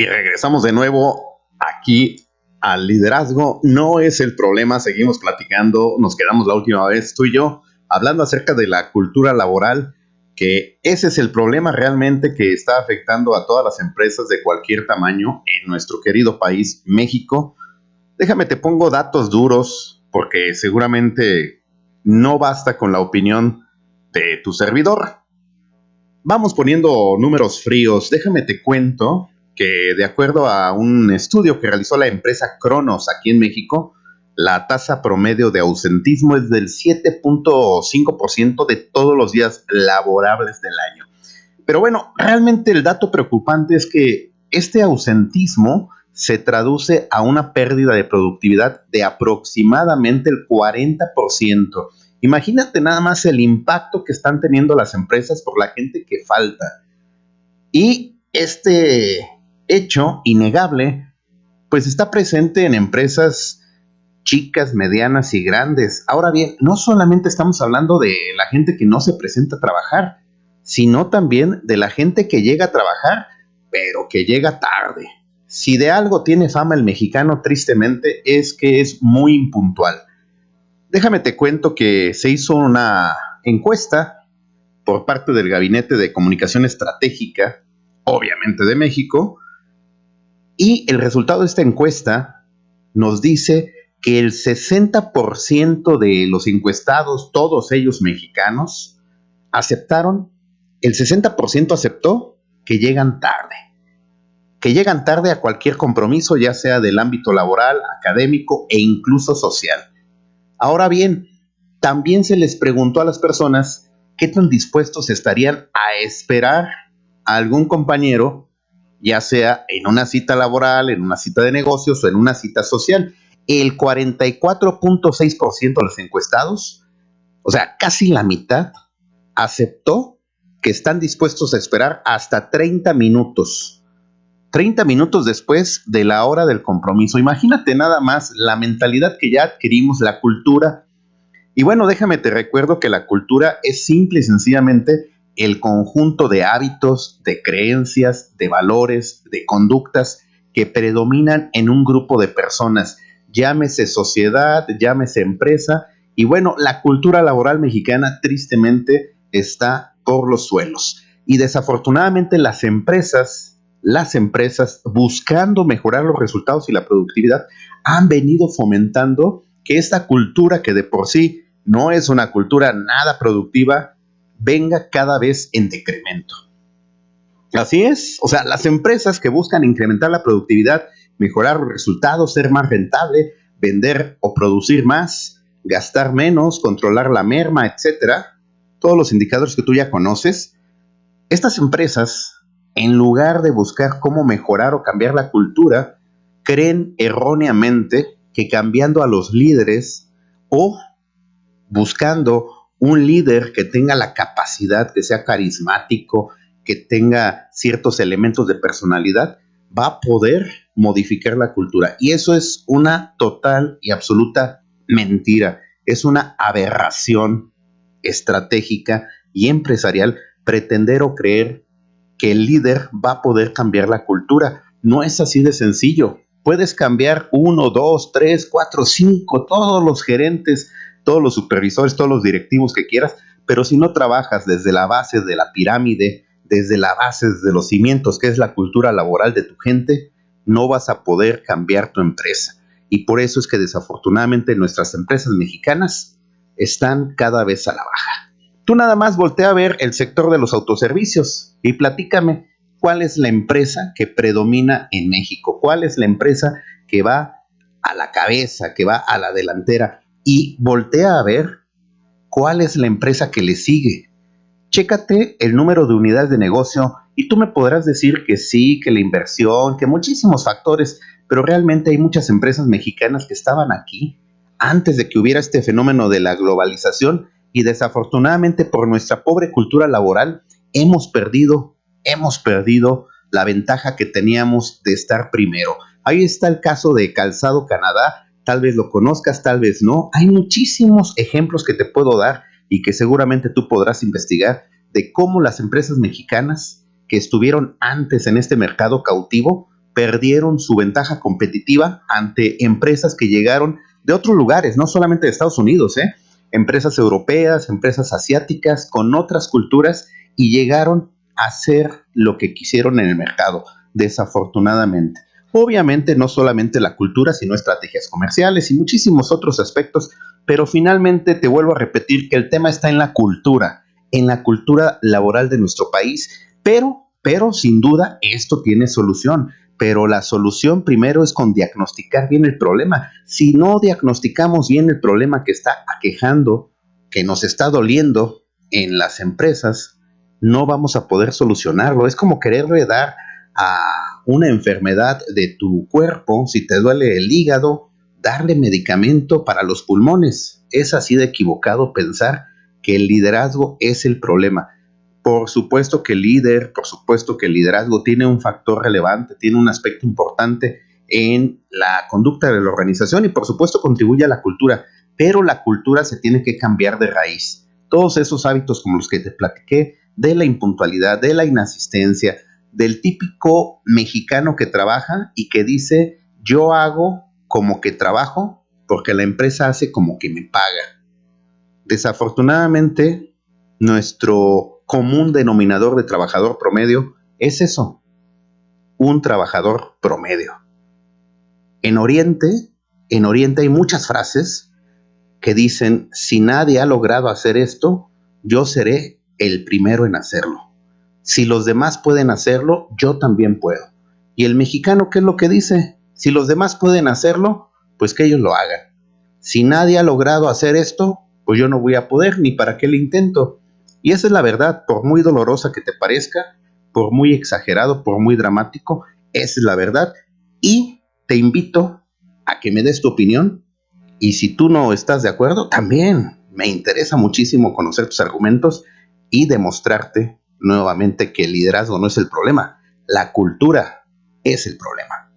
Y regresamos de nuevo aquí al liderazgo. No es el problema, seguimos platicando, nos quedamos la última vez tú y yo hablando acerca de la cultura laboral, que ese es el problema realmente que está afectando a todas las empresas de cualquier tamaño en nuestro querido país, México. Déjame te pongo datos duros, porque seguramente no basta con la opinión de tu servidor. Vamos poniendo números fríos. Déjame te cuento que de acuerdo a un estudio que realizó la empresa Cronos aquí en México, la tasa promedio de ausentismo es del 7.5% de todos los días laborables del año. Pero bueno, realmente el dato preocupante es que este ausentismo se traduce a una pérdida de productividad de aproximadamente el 40%. Imagínate nada más el impacto que están teniendo las empresas por la gente que falta. Y este hecho innegable, pues está presente en empresas chicas, medianas y grandes. Ahora bien, no solamente estamos hablando de la gente que no se presenta a trabajar, sino también de la gente que llega a trabajar, pero que llega tarde. Si de algo tiene fama el mexicano, tristemente, es que es muy impuntual. Déjame te cuento que se hizo una encuesta por parte del Gabinete de Comunicación Estratégica, obviamente de México, y el resultado de esta encuesta nos dice que el 60% de los encuestados, todos ellos mexicanos, aceptaron, el 60% aceptó que llegan tarde, que llegan tarde a cualquier compromiso, ya sea del ámbito laboral, académico e incluso social. Ahora bien, también se les preguntó a las personas qué tan dispuestos estarían a esperar a algún compañero ya sea en una cita laboral, en una cita de negocios o en una cita social. El 44.6% de los encuestados, o sea, casi la mitad, aceptó que están dispuestos a esperar hasta 30 minutos. 30 minutos después de la hora del compromiso. Imagínate nada más la mentalidad que ya adquirimos, la cultura. Y bueno, déjame te recuerdo que la cultura es simple y sencillamente el conjunto de hábitos, de creencias, de valores, de conductas que predominan en un grupo de personas, llámese sociedad, llámese empresa, y bueno, la cultura laboral mexicana tristemente está por los suelos. Y desafortunadamente las empresas, las empresas buscando mejorar los resultados y la productividad, han venido fomentando que esta cultura que de por sí no es una cultura nada productiva, venga cada vez en decremento. Así es, o sea, las empresas que buscan incrementar la productividad, mejorar los resultados, ser más rentable, vender o producir más, gastar menos, controlar la merma, etcétera, todos los indicadores que tú ya conoces, estas empresas, en lugar de buscar cómo mejorar o cambiar la cultura, creen erróneamente que cambiando a los líderes o buscando un líder que tenga la capacidad, que sea carismático, que tenga ciertos elementos de personalidad, va a poder modificar la cultura. Y eso es una total y absoluta mentira. Es una aberración estratégica y empresarial pretender o creer que el líder va a poder cambiar la cultura. No es así de sencillo. Puedes cambiar uno, dos, tres, cuatro, cinco, todos los gerentes todos los supervisores, todos los directivos que quieras, pero si no trabajas desde la base de la pirámide, desde la base de los cimientos, que es la cultura laboral de tu gente, no vas a poder cambiar tu empresa. Y por eso es que desafortunadamente nuestras empresas mexicanas están cada vez a la baja. Tú nada más voltea a ver el sector de los autoservicios y platícame cuál es la empresa que predomina en México, cuál es la empresa que va a la cabeza, que va a la delantera y voltea a ver cuál es la empresa que le sigue. Chécate el número de unidades de negocio y tú me podrás decir que sí, que la inversión, que muchísimos factores, pero realmente hay muchas empresas mexicanas que estaban aquí antes de que hubiera este fenómeno de la globalización y desafortunadamente por nuestra pobre cultura laboral hemos perdido, hemos perdido la ventaja que teníamos de estar primero. Ahí está el caso de Calzado Canadá, tal vez lo conozcas, tal vez no. Hay muchísimos ejemplos que te puedo dar y que seguramente tú podrás investigar de cómo las empresas mexicanas que estuvieron antes en este mercado cautivo perdieron su ventaja competitiva ante empresas que llegaron de otros lugares, no solamente de Estados Unidos, ¿eh? empresas europeas, empresas asiáticas con otras culturas y llegaron hacer lo que quisieron en el mercado, desafortunadamente. Obviamente no solamente la cultura, sino estrategias comerciales y muchísimos otros aspectos, pero finalmente te vuelvo a repetir que el tema está en la cultura, en la cultura laboral de nuestro país, pero, pero sin duda esto tiene solución pero la solución primero es con diagnosticar bien el problema. Si no diagnosticamos bien el problema que está aquejando, que nos está doliendo en las empresas, no vamos a poder solucionarlo. Es como quererle dar a una enfermedad de tu cuerpo, si te duele el hígado, darle medicamento para los pulmones. Es así de equivocado pensar que el liderazgo es el problema. Por supuesto que el líder, por supuesto que el liderazgo tiene un factor relevante, tiene un aspecto importante en la conducta de la organización y por supuesto contribuye a la cultura, pero la cultura se tiene que cambiar de raíz. Todos esos hábitos como los que te platiqué, de la impuntualidad, de la inasistencia, del típico mexicano que trabaja y que dice, yo hago como que trabajo porque la empresa hace como que me paga. Desafortunadamente, nuestro común denominador de trabajador promedio es eso, un trabajador promedio. En Oriente, en Oriente hay muchas frases que dicen, si nadie ha logrado hacer esto, yo seré el primero en hacerlo. Si los demás pueden hacerlo, yo también puedo. Y el mexicano, ¿qué es lo que dice? Si los demás pueden hacerlo, pues que ellos lo hagan. Si nadie ha logrado hacer esto, pues yo no voy a poder, ni para qué le intento. Y esa es la verdad, por muy dolorosa que te parezca, por muy exagerado, por muy dramático, esa es la verdad. Y te invito a que me des tu opinión. Y si tú no estás de acuerdo, también me interesa muchísimo conocer tus argumentos y demostrarte nuevamente que el liderazgo no es el problema, la cultura es el problema.